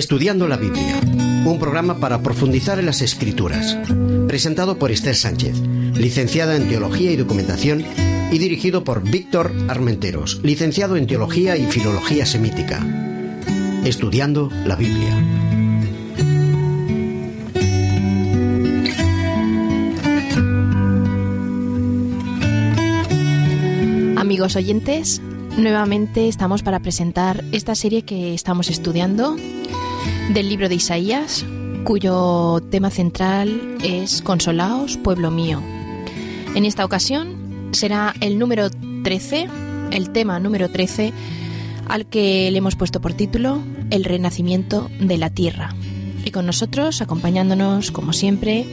Estudiando la Biblia, un programa para profundizar en las escrituras, presentado por Esther Sánchez, licenciada en Teología y Documentación, y dirigido por Víctor Armenteros, licenciado en Teología y Filología Semítica. Estudiando la Biblia. Amigos oyentes, nuevamente estamos para presentar esta serie que estamos estudiando del libro de Isaías, cuyo tema central es Consolaos, pueblo mío. En esta ocasión será el número 13, el tema número 13, al que le hemos puesto por título El renacimiento de la tierra. Y con nosotros, acompañándonos como siempre,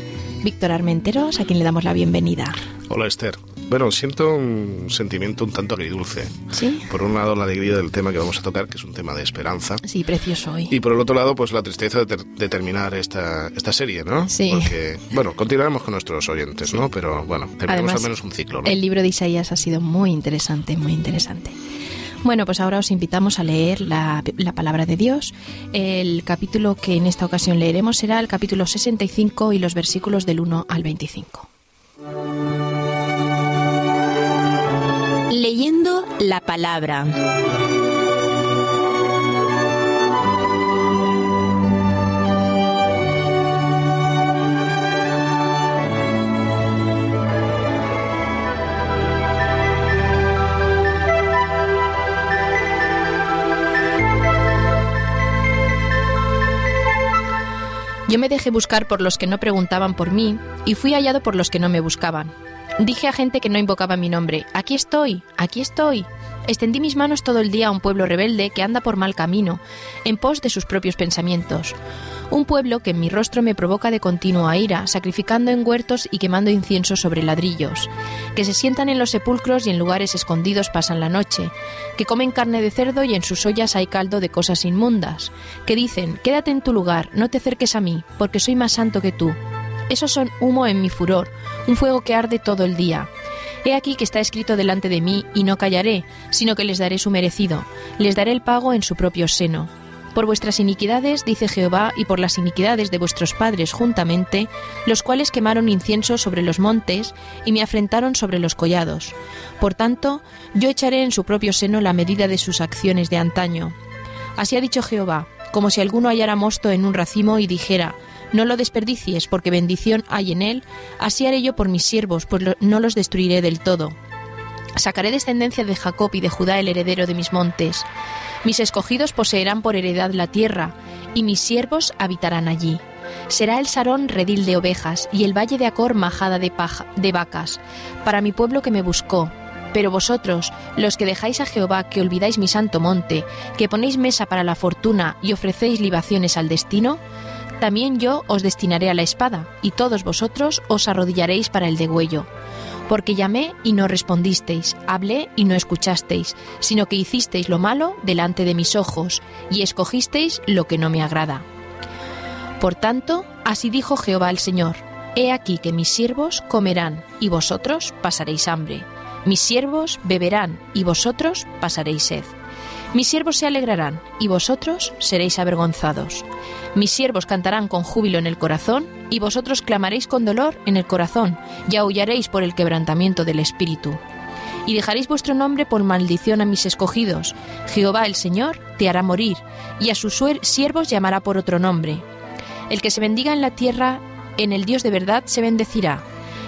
Víctor Armenteros, a quien le damos la bienvenida. Hola Esther. Bueno, siento un sentimiento un tanto agridulce. ¿Sí? Por un lado, la alegría del tema que vamos a tocar, que es un tema de esperanza. Sí, precioso hoy. Y por el otro lado, pues la tristeza de, ter de terminar esta, esta serie, ¿no? Sí. Porque, bueno, continuaremos con nuestros oyentes, ¿no? Pero bueno, terminamos al menos un ciclo, ¿no? El libro de Isaías ha sido muy interesante, muy interesante. Bueno, pues ahora os invitamos a leer la, la, palabra de Dios. El capítulo que en esta ocasión leeremos será el capítulo 65 y los versículos del 1 al 25. La palabra. Yo me dejé buscar por los que no preguntaban por mí y fui hallado por los que no me buscaban. Dije a gente que no invocaba mi nombre, aquí estoy, aquí estoy. Extendí mis manos todo el día a un pueblo rebelde que anda por mal camino, en pos de sus propios pensamientos. Un pueblo que en mi rostro me provoca de continuo a ira, sacrificando en huertos y quemando incienso sobre ladrillos, que se sientan en los sepulcros y en lugares escondidos pasan la noche, que comen carne de cerdo y en sus ollas hay caldo de cosas inmundas, que dicen, quédate en tu lugar, no te acerques a mí, porque soy más santo que tú. Esos son humo en mi furor, un fuego que arde todo el día. He aquí que está escrito delante de mí, y no callaré, sino que les daré su merecido, les daré el pago en su propio seno. Por vuestras iniquidades, dice Jehová, y por las iniquidades de vuestros padres juntamente, los cuales quemaron incienso sobre los montes y me afrentaron sobre los collados. Por tanto, yo echaré en su propio seno la medida de sus acciones de antaño. Así ha dicho Jehová, como si alguno hallara mosto en un racimo y dijera, no lo desperdicies, porque bendición hay en él, así haré yo por mis siervos, pues no los destruiré del todo. Sacaré descendencia de Jacob y de Judá el heredero de mis montes. Mis escogidos poseerán por heredad la tierra, y mis siervos habitarán allí. Será el Sarón redil de ovejas, y el valle de Acor majada de, de vacas, para mi pueblo que me buscó. Pero vosotros, los que dejáis a Jehová, que olvidáis mi santo monte, que ponéis mesa para la fortuna y ofrecéis libaciones al destino, también yo os destinaré a la espada, y todos vosotros os arrodillaréis para el degüello. Porque llamé y no respondisteis, hablé y no escuchasteis, sino que hicisteis lo malo delante de mis ojos, y escogisteis lo que no me agrada. Por tanto, así dijo Jehová el Señor, He aquí que mis siervos comerán, y vosotros pasaréis hambre. Mis siervos beberán, y vosotros pasaréis sed. Mis siervos se alegrarán, y vosotros seréis avergonzados. Mis siervos cantarán con júbilo en el corazón, y vosotros clamaréis con dolor en el corazón, y aullaréis por el quebrantamiento del espíritu. Y dejaréis vuestro nombre por maldición a mis escogidos. Jehová el Señor te hará morir, y a sus siervos llamará por otro nombre. El que se bendiga en la tierra, en el Dios de verdad se bendecirá,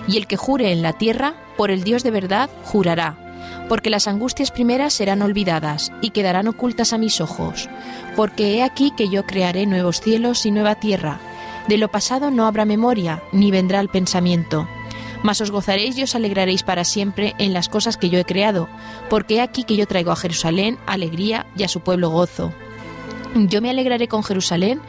y el que jure en la tierra, por el Dios de verdad jurará porque las angustias primeras serán olvidadas y quedarán ocultas a mis ojos, porque he aquí que yo crearé nuevos cielos y nueva tierra. De lo pasado no habrá memoria, ni vendrá el pensamiento. Mas os gozaréis y os alegraréis para siempre en las cosas que yo he creado, porque he aquí que yo traigo a Jerusalén alegría y a su pueblo gozo. Yo me alegraré con Jerusalén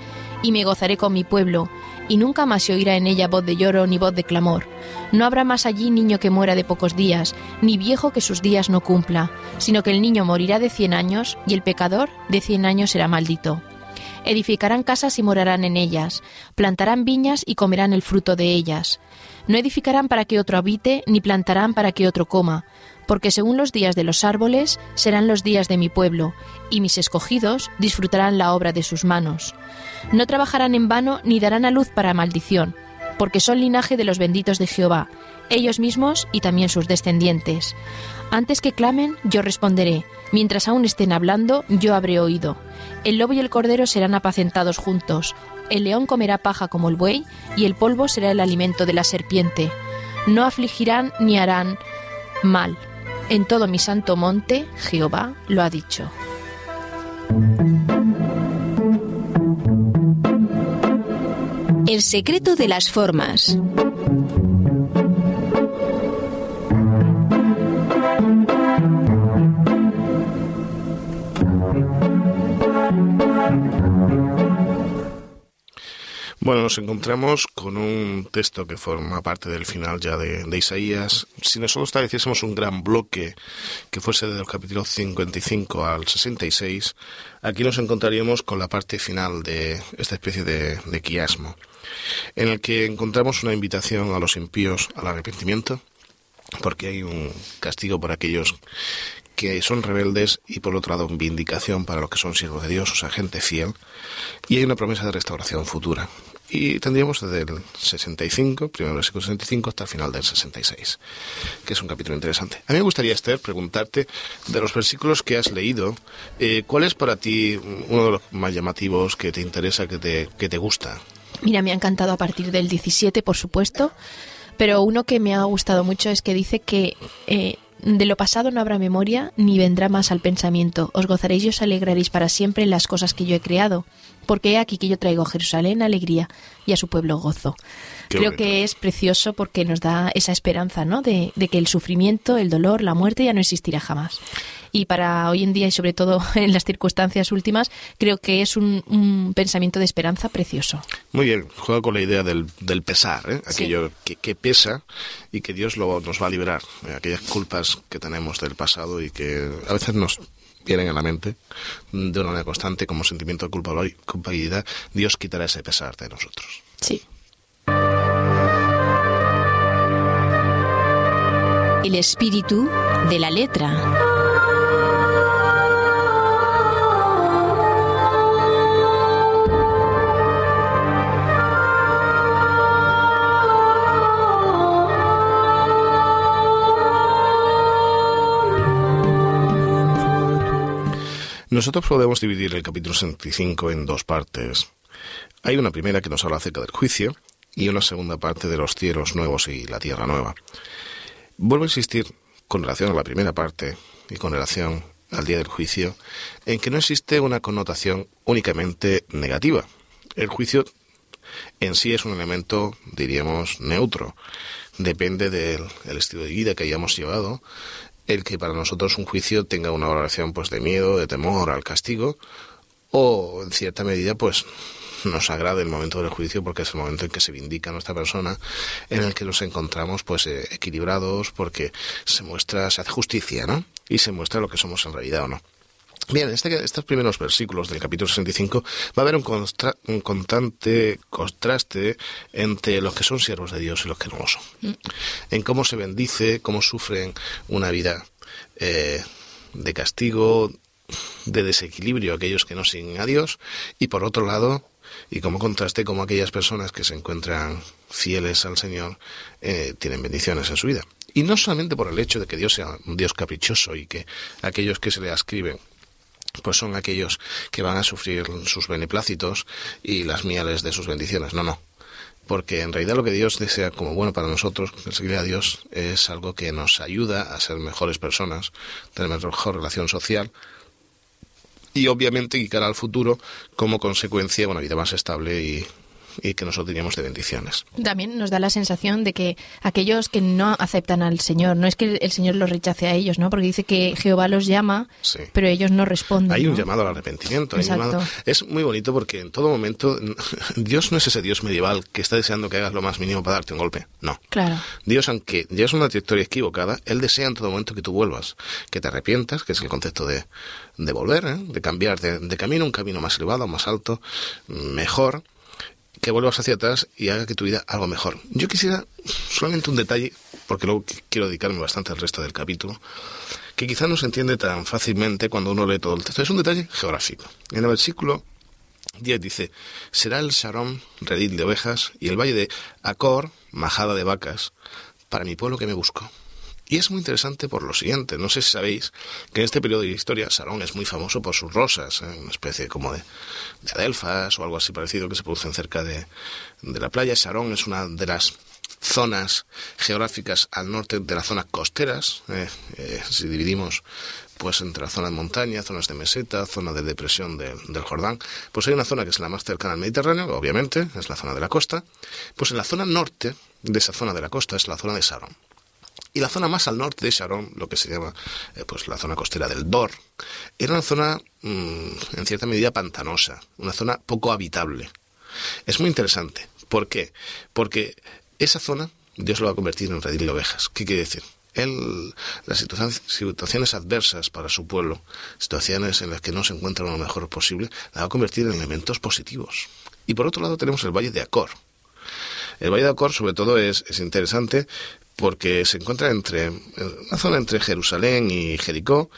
y me gozaré con mi pueblo, y nunca más se oirá en ella voz de lloro ni voz de clamor. No habrá más allí niño que muera de pocos días, ni viejo que sus días no cumpla, sino que el niño morirá de cien años, y el pecador de cien años será maldito. Edificarán casas y morarán en ellas, plantarán viñas y comerán el fruto de ellas. No edificarán para que otro habite, ni plantarán para que otro coma, porque según los días de los árboles serán los días de mi pueblo, y mis escogidos disfrutarán la obra de sus manos. No trabajarán en vano ni darán a luz para maldición, porque son linaje de los benditos de Jehová, ellos mismos y también sus descendientes. Antes que clamen, yo responderé, mientras aún estén hablando, yo habré oído. El lobo y el cordero serán apacentados juntos, el león comerá paja como el buey, y el polvo será el alimento de la serpiente. No afligirán ni harán mal. En todo mi santo monte, Jehová lo ha dicho. El secreto de las formas. Bueno, nos encontramos con un texto que forma parte del final ya de, Isaías. Si nosotros estableciésemos un gran bloque que fuese del capítulo 55 al 66, aquí nos encontraríamos con la parte final de esta especie de, de quiasmo, en el que encontramos una invitación a los impíos al arrepentimiento, porque hay un castigo por aquellos que son rebeldes y por otro lado vindicación para los que son siervos de Dios, o sea, gente fiel, y hay una promesa de restauración futura. Y tendríamos desde el 65, primero versículo 65, hasta el final del 66, que es un capítulo interesante. A mí me gustaría, Esther, preguntarte de los versículos que has leído, eh, ¿cuál es para ti uno de los más llamativos que te interesa, que te, que te gusta? Mira, me ha encantado a partir del 17, por supuesto, pero uno que me ha gustado mucho es que dice que eh, de lo pasado no habrá memoria, ni vendrá más al pensamiento. Os gozaréis y os alegraréis para siempre en las cosas que yo he creado, porque he aquí que yo traigo a Jerusalén alegría y a su pueblo gozo. Creo que es precioso porque nos da esa esperanza, ¿no? De, de, que el sufrimiento, el dolor, la muerte ya no existirá jamás. Y para hoy en día y sobre todo en las circunstancias últimas, creo que es un, pensamiento de esperanza precioso. Muy bien, juega con la idea del, del pesar, ¿eh? aquello que, que, pesa y que Dios lo, nos va a liberar, ¿eh? aquellas culpas que tenemos del pasado y que a veces nos vienen a la mente de una manera constante como sentimiento de culpabilidad, Dios quitará ese pesar de nosotros. Sí. El espíritu de la letra. Nosotros podemos dividir el capítulo 65 en dos partes. Hay una primera que nos habla acerca del juicio y una segunda parte de los cielos nuevos y la tierra nueva. Vuelvo a insistir con relación a la primera parte y con relación al día del juicio, en que no existe una connotación únicamente negativa. El juicio en sí es un elemento, diríamos, neutro. Depende del estilo de vida que hayamos llevado, el que para nosotros un juicio tenga una valoración pues de miedo, de temor al castigo, o en cierta medida pues nos agrade el momento del juicio porque es el momento en que se vindica nuestra persona, en el que nos encontramos pues eh, equilibrados porque se muestra, se hace justicia, ¿no? Y se muestra lo que somos en realidad o no. Bien, en este, estos primeros versículos del capítulo 65 va a haber un, un, constante contraste entre los que son siervos de Dios y los que no lo son. Mm. En cómo se bendice, cómo sufren una vida eh, de castigo, de desequilibrio aquellos que no siguen a Dios, y por otro lado, y como contraste como aquellas personas que se encuentran fieles al Señor eh, tienen bendiciones en su vida. Y no solamente por el hecho de que Dios sea un Dios caprichoso y que aquellos que se le ascriben pues son aquellos que van a sufrir sus beneplácitos y las mieles de sus bendiciones. No, no. Porque en realidad lo que Dios desea como bueno para nosotros, seguir a Dios, es algo que nos ayuda a ser mejores personas, tener mejor relación social, y obviamente y cara al futuro como consecuencia una vida más estable y, y que nosotros teníamos de bendiciones. También nos da la sensación de que aquellos que no aceptan al Señor, no es que el Señor los rechace a ellos, ¿no? Porque dice que Jehová los llama, pero ellos no responden. Hay un llamado al arrepentimiento. Es muy bonito porque en todo momento Dios no es ese Dios medieval que está deseando que hagas lo más mínimo para darte un golpe. No. Claro. Dios, aunque es una trayectoria equivocada, Él desea en todo momento que tú vuelvas, que te arrepientas, que es el concepto de, de volver, ¿eh? de cambiar de, de camino, un camino más elevado, más alto, mejor que vuelvas hacia atrás y haga que tu vida algo mejor. Yo quisiera solamente un detalle porque luego quiero dedicarme bastante al resto del capítulo, que quizá no se entiende tan fácilmente cuando uno lee todo el texto. Es un detalle geográfico. En el versículo 10 dice, será el Sharon redil de ovejas y el valle de Acor, majada de vacas, para mi pueblo que me busco. Y es muy interesante por lo siguiente, no sé si sabéis que en este periodo de historia Sarón es muy famoso por sus rosas, ¿eh? una especie como de, de, adelfas o algo así parecido que se producen cerca de, de la playa. Sarón es una de las zonas geográficas al norte de las zonas costeras, ¿eh? Eh, si dividimos pues entre la zona de montaña, zonas de meseta, zona de depresión del Jordán, pues hay una zona que es la más cercana al Mediterráneo, obviamente, es la zona de la costa, pues en la zona norte de esa zona de la costa es la zona de Sarón. Y la zona más al norte de Sharon, lo que se llama eh, pues la zona costera del Dor, era una zona mm, en cierta medida pantanosa, una zona poco habitable. Es muy interesante. ¿Por qué? Porque esa zona Dios lo va a convertir en redil de ovejas. ¿Qué quiere decir? Él, las situaciones, adversas para su pueblo, situaciones en las que no se encuentra lo mejor posible, la va a convertir en elementos positivos. Y por otro lado tenemos el Valle de Acor. El Valle de Acor, sobre todo, es, es interesante porque se encuentra entre una zona entre Jerusalén y Jericó.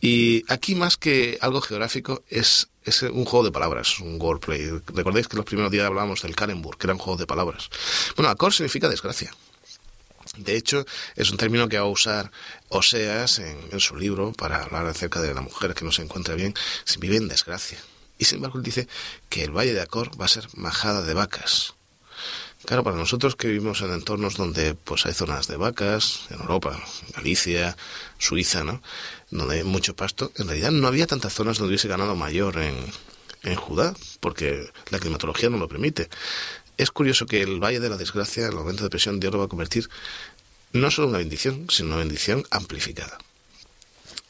Y aquí más que algo geográfico es, es un juego de palabras, un wordplay. Recordéis que los primeros días hablábamos del Kalenburg, que era un juego de palabras. Bueno, Acor significa desgracia. De hecho, es un término que va a usar Oseas en, en, su libro para hablar acerca de la mujer que no se encuentra bien, si vive en desgracia. Y sin embargo, él dice que el valle de Acor va a ser majada de vacas. Claro, para nosotros que vivimos en entornos donde pues hay zonas de vacas, en Europa, Galicia, Suiza, ¿no? Donde hay mucho pasto, en realidad no había tantas zonas donde hubiese ganado mayor en, en Judá, porque la climatología no lo permite. Es curioso que el Valle de la Desgracia, el momento de presión, Dios lo va a convertir no solo en una bendición, sino una bendición amplificada.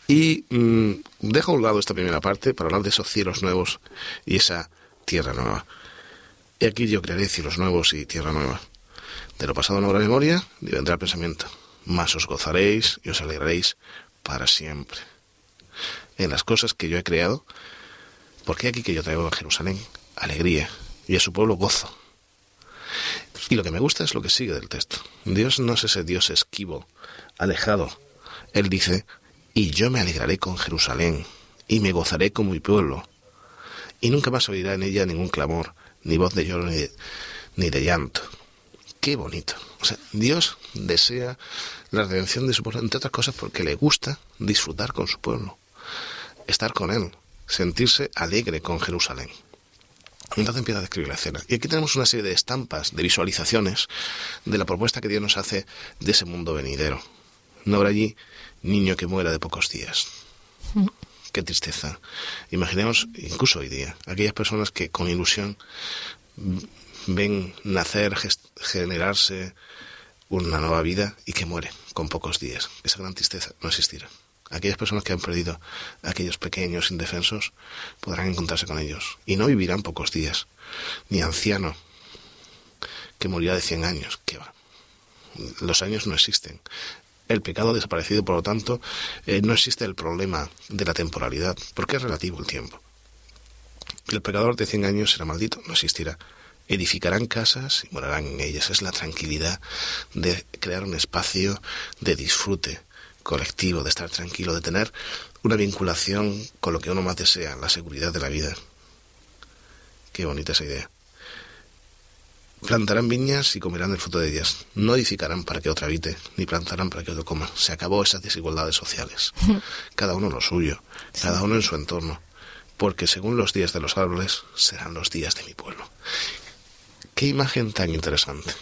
Y mm, dejo a un lado esta primera parte para hablar de esos cielos nuevos y esa tierra nueva. Y aquí yo crearé cielos nuevos y tierra nueva. De lo pasado no habrá memoria, ni vendrá el pensamiento. Más os gozaréis y os alegraréis para siempre. En las cosas que yo he creado, porque aquí que yo traigo a Jerusalén alegría y a su pueblo gozo. Y lo que me gusta es lo que sigue del texto. Dios no es ese Dios esquivo, alejado. Él dice, y yo me alegraré con Jerusalén, y me gozaré con mi pueblo, y nunca más oirá en ella ningún clamor, ni voz de lloro ni de, llanto. Qué bonito. Dios desea la redención de su pueblo, entre otras cosas porque le gusta disfrutar con su pueblo, estar con él, sentirse alegre con Jerusalén. Entonces empieza a describir la escena. Y aquí tenemos una serie de estampas, de visualizaciones de la propuesta que Dios nos hace de ese mundo venidero. No habrá allí niño que muera de pocos días. Qué tristeza. Imaginemos, incluso hoy día, aquellas personas que con ilusión ven nacer, generarse una nueva vida y que muere con pocos días. Esa gran tristeza no existirá. Aquellas personas que han perdido a aquellos pequeños indefensos podrán encontrarse con ellos y no vivirán pocos días. Ni anciano que morirá de 100 años, que va. Los años no existen el pecado ha desaparecido, por lo tanto, eh, no existe el problema de la temporalidad, porque es relativo el tiempo. El pecador de 100 años será maldito, no existirá. Edificarán casas y morarán en ellas. Es la tranquilidad de crear un espacio de disfrute colectivo, de estar tranquilo, de tener una vinculación con lo que uno más desea, la seguridad de la vida. Qué bonita esa idea. Plantarán viñas y comerán el fruto de ellas. No edificarán para que otro habite, ni plantarán para que otro coma. Se acabó esas desigualdades sociales. Cada uno lo suyo, cada uno en su entorno. Porque según los días de los árboles, serán los días de mi pueblo. Qué imagen tan interesante.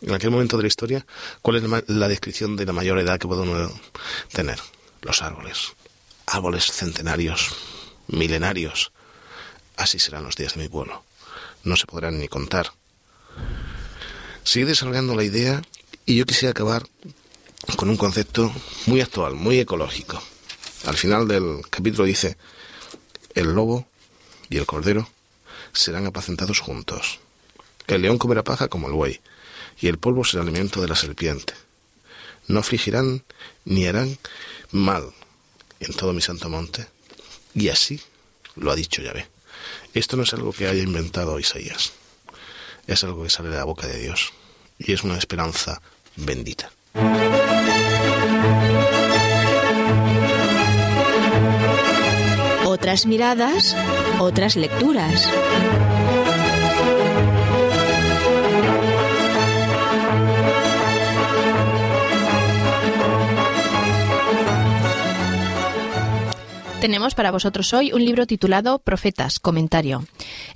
En aquel momento de la historia, ¿cuál es la descripción de la mayor edad que puede uno tener? Los árboles. Árboles centenarios, milenarios. Así serán los días de mi pueblo. No se podrán ni contar Sigue desarrollando la idea y yo quisiera acabar con un concepto muy actual, muy ecológico. Al final del capítulo dice, el lobo y el cordero serán apacentados juntos. El león comerá paja como el buey, y el polvo será alimento de la serpiente. No afligirán ni harán mal en todo mi santo monte. Y así lo ha dicho Yahvé. Esto no es algo que haya inventado Isaías es algo que sale de la boca de Dios y es una esperanza bendita. Otras miradas, otras lecturas. Tenemos para vosotros hoy un libro titulado Profetas, comentario.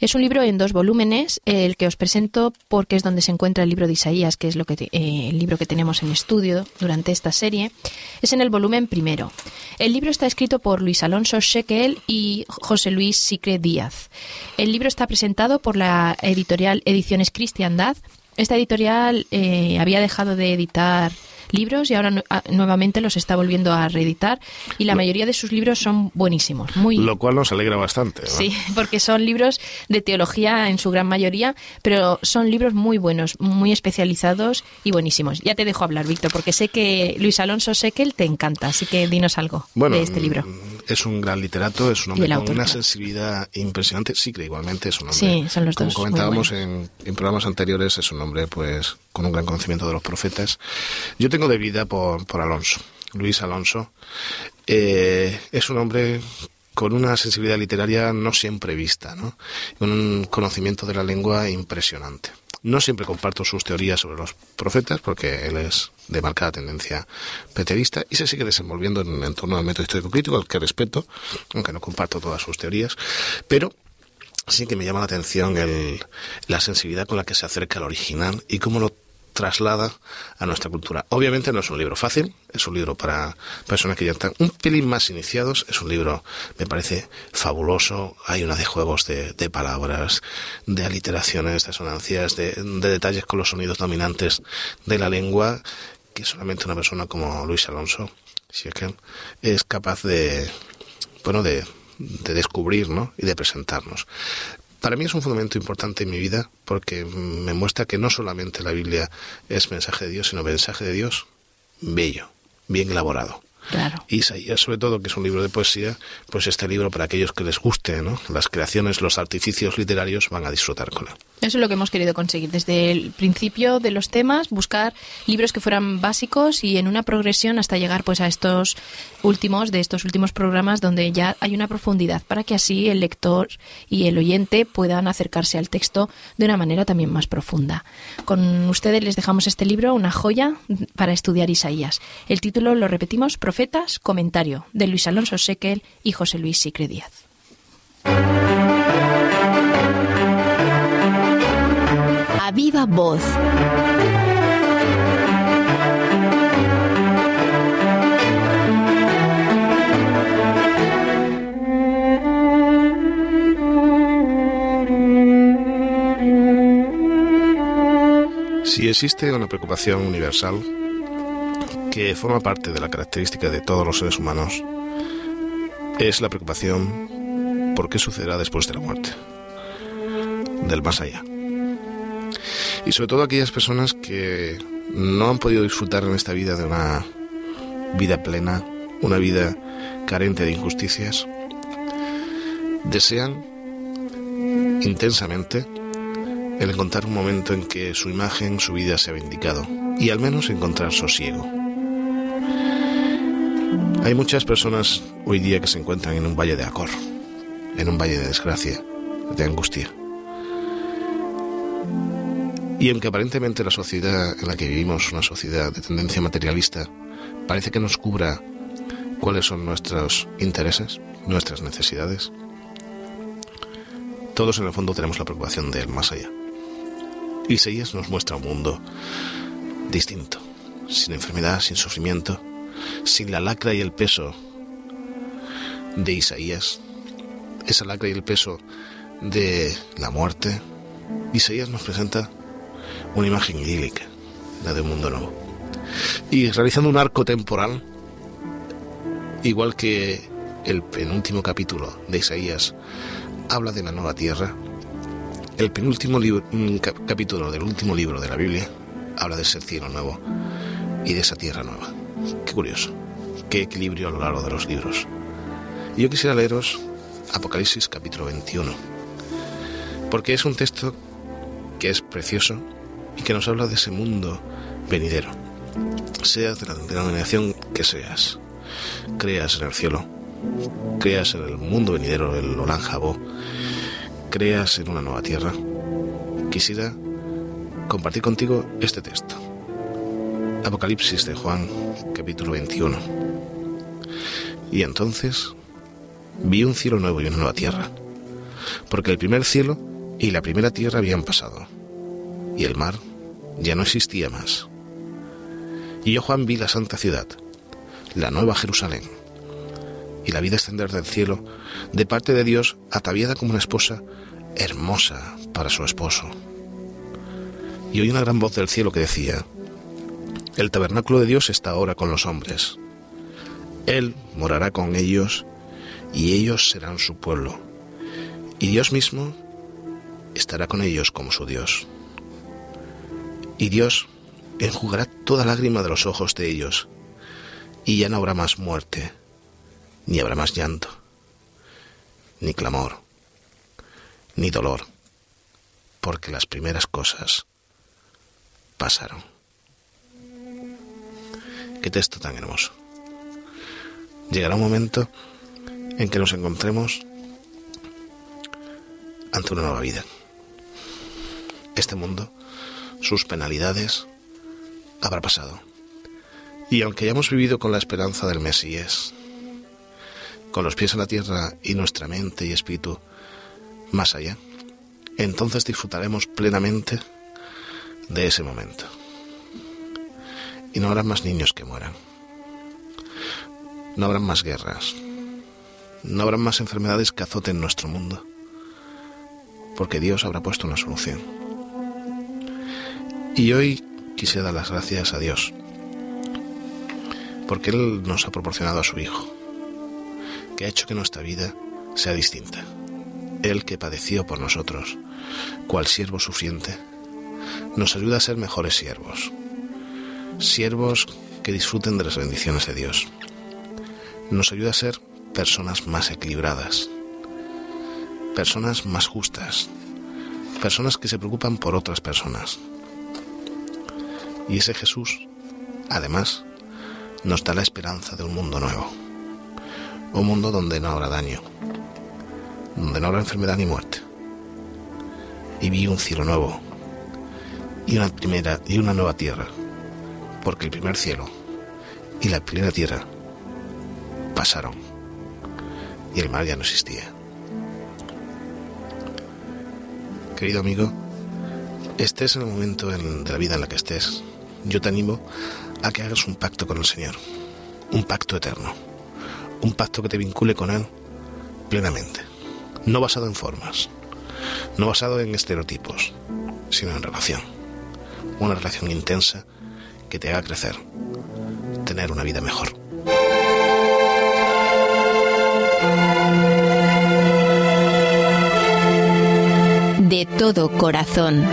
Es un libro en dos volúmenes, el que os presento porque es donde se encuentra el libro de Isaías, que es lo que eh, el libro que tenemos en estudio durante esta serie. Es en el volumen primero. El libro está escrito por Luis Alonso Shekel y José Luis Sicre Díaz. El libro está presentado por la editorial Ediciones Cristiandad. Esta editorial eh, había dejado de editar libros y ahora nuevamente los está volviendo a reeditar y la mayoría de sus libros son buenísimos. Muy... Lo cual nos alegra bastante. Sí, porque son libros de teología en su gran mayoría, pero son libros muy buenos, muy especializados y buenísimos. Ya te dejo hablar, Víctor, porque sé que Luis Alonso Sequel te encanta, así que dinos algo de este libro. Es un gran literato, es un hombre con una sensibilidad impresionante. Sí, que igualmente es un hombre. Sí, son los como dos. comentábamos en, en, programas anteriores, es un hombre pues con un gran conocimiento de los profetas. Yo tengo de vida por, por Alonso, Luis Alonso. Eh, es un hombre con una sensibilidad literaria no siempre vista, ¿no? un conocimiento de la lengua impresionante. No siempre comparto sus teorías sobre los profetas, porque él es de marcada tendencia peterista y se sigue desenvolviendo en, en torno al método histórico crítico, al que respeto, aunque no comparto todas sus teorías, pero sí que me llama la atención el, la sensibilidad con la que se acerca al original y cómo lo traslada a nuestra cultura. Obviamente no es un libro fácil, es un libro para personas que ya están un pelín más iniciados, es un libro, me parece, fabuloso, hay una de juegos de, palabras, de aliteraciones, de asonancias, de, detalles con los sonidos dominantes de la lengua, que solamente una persona como Luis Alonso, si es que es capaz de, bueno, de, de descubrir ¿no? y de presentarnos. Para mí es un fundamento importante en mi vida porque me muestra que no solamente la Biblia es mensaje de Dios, sino mensaje de Dios bello, bien elaborado. Claro. Isaías, sobre todo, que es un libro de poesía, pues este libro para aquellos que les guste, ¿no? Las creaciones, los artificios literarios van a disfrutar con él. Eso es lo que hemos querido conseguir desde el principio de los temas, buscar libros que fueran básicos y en una progresión hasta llegar pues a estos últimos de estos últimos programas donde ya hay una profundidad para que así el lector y el oyente puedan acercarse al texto de una manera también más profunda. Con ustedes les dejamos este libro, una joya para estudiar Isaías. El título lo repetimos, Profetas, comentario de Luis Alonso Sequel y José Luis Sicre Díaz. a viva voz. Si existe una preocupación universal que forma parte de la característica de todos los seres humanos, es la preocupación por qué sucederá después de la muerte, del más allá y sobre todo aquellas personas que no han podido disfrutar en esta vida de una vida plena, una vida carente de injusticias, desean intensamente el encontrar un momento en que su imagen, su vida se ha vindicado y al menos encontrar sosiego. Hay muchas personas hoy día que se encuentran en un valle de acor, en un valle de desgracia, de angustia. Y aunque aparentemente la sociedad en la que vivimos, una sociedad de tendencia materialista, parece que nos cubra cuáles son nuestros intereses, nuestras necesidades, todos en el fondo tenemos la preocupación del más allá. Isaías nos muestra un mundo distinto, sin enfermedad, sin sufrimiento, sin la lacra y el peso de Isaías, esa lacra y el peso de la muerte. Isaías nos presenta una imagen idílica, la de un mundo nuevo. Y realizando un arco temporal, igual que el penúltimo capítulo de Isaías habla de la nueva tierra, el penúltimo capítulo del último libro de la Biblia habla de ese cielo nuevo y de esa tierra nueva. Curioso, qué equilibrio a lo largo de los libros. Y yo quisiera leeros Apocalipsis capítulo 21, porque es un texto que es precioso y que nos habla de ese mundo venidero. Seas de la denominación que seas, creas en el cielo, creas en el mundo venidero, el Olan Jabó, creas en una nueva tierra, quisiera compartir contigo este texto. Apocalipsis de Juan, capítulo 21. Y entonces vi un cielo nuevo y una nueva tierra, porque el primer cielo y la primera tierra habían pasado, y el mar ya no existía más. Y yo, Juan, vi la santa ciudad, la nueva Jerusalén, y la vi descender del cielo de parte de Dios, ataviada como una esposa hermosa para su esposo. Y oí una gran voz del cielo que decía, El tabernáculo de Dios está ahora con los hombres. Él morará con ellos y ellos serán su pueblo. Y Dios mismo estará con ellos como su Dios. Y Dios enjugará toda lágrima de los ojos de ellos, y ya no habrá más muerte, ni habrá más llanto, ni clamor, ni dolor, porque las primeras cosas pasaron. Qué texto tan hermoso. Llegará un momento en que nos encontremos ante una nueva vida. Este mundo, sus penalidades, habrá pasado. Y aunque hayamos vivido con la esperanza del Mesías, con los pies en la tierra y nuestra mente y espíritu más allá, entonces disfrutaremos plenamente de ese momento. Y no habrá más niños que mueran. No habrá más guerras. No habrá más enfermedades que azoten nuestro mundo. Porque Dios habrá puesto una solución. Y hoy quisiera dar las gracias a Dios. Porque Él nos ha proporcionado a su Hijo. Que ha hecho que nuestra vida sea distinta. Él que padeció por nosotros, cual siervo sufriente, nos ayuda a ser mejores siervos. Siervos que disfruten de las bendiciones de Dios. Nos ayuda a ser personas más equilibradas, personas más justas, personas que se preocupan por otras personas. Y ese Jesús, además, nos da la esperanza de un mundo nuevo, un mundo donde no habrá daño, donde no habrá enfermedad ni muerte. Y vi un cielo nuevo y una primera y una nueva tierra, porque el primer cielo y la primera tierra pasaron y el mar ya no existía. Querido amigo, estés en el momento de la vida en la que estés, yo te animo a que hagas un pacto con el Señor, un pacto eterno, un pacto que te vincule con Él plenamente, no basado en formas, no basado en estereotipos, sino en relación, una relación intensa que te haga crecer, tener una vida mejor. De todo corazón.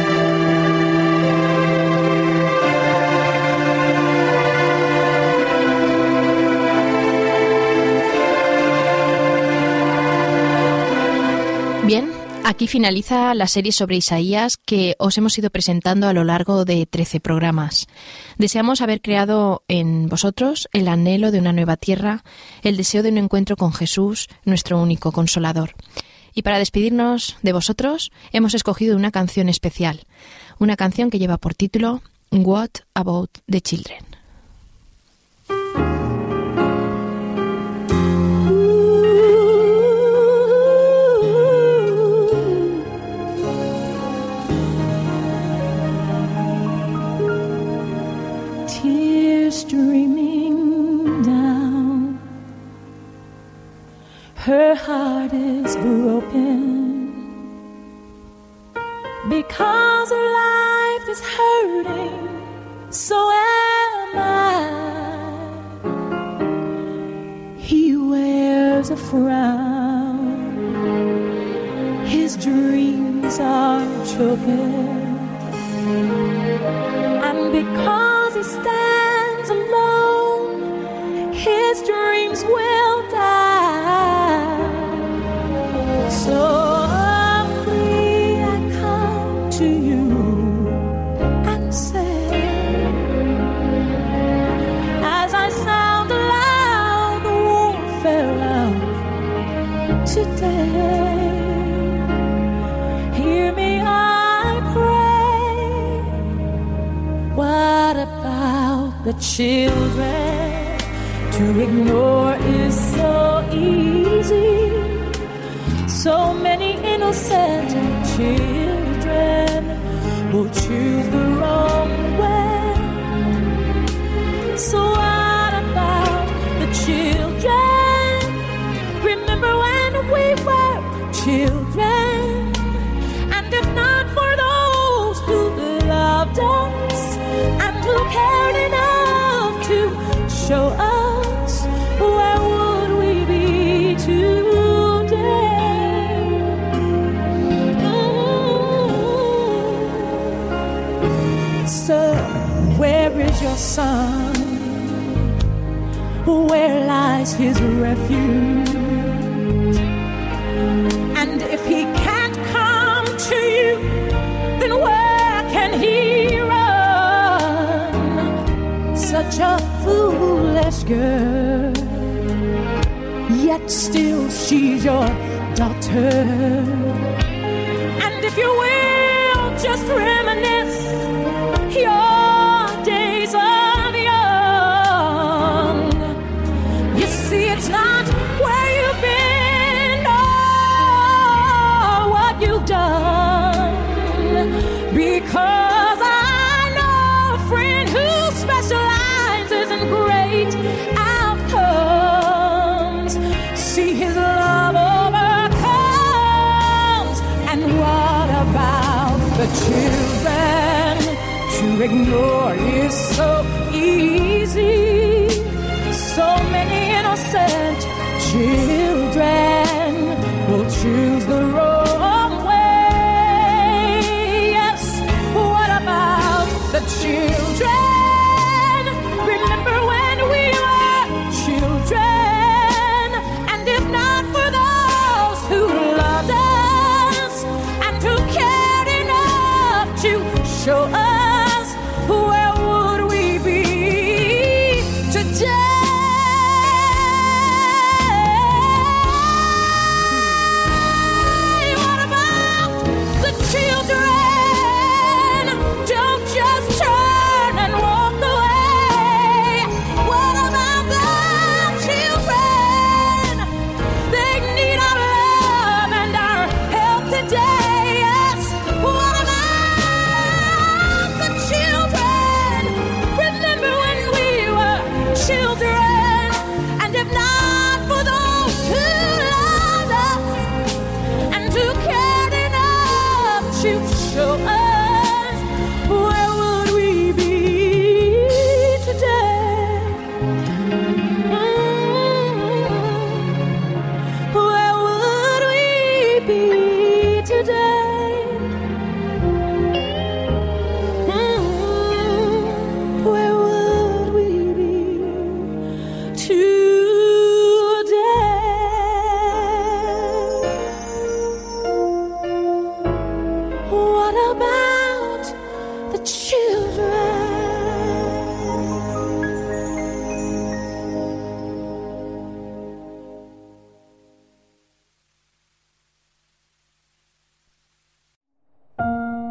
Aquí finaliza la serie sobre Isaías que os hemos ido presentando a lo largo de 13 programas. Deseamos haber creado en vosotros el anhelo de una nueva tierra, el deseo de un encuentro con Jesús, nuestro único consolador. Y para despedirnos de vosotros, hemos escogido una canción especial, una canción que lleva por título What About the Children. Streaming down. Her heart is broken because her life is hurting. So am I. He wears a frown. His dreams are choking. And because he stands some love. children to ignore is so easy. So many innocent children will choose the wrong way. So, what about the children? Remember when we were children? show us where would we be today? So where is your son? Where lies his refuge? And if he can't come to you, then where can he run? Such a nice girl. Yet still she's your daughter. And if you will, just reminisce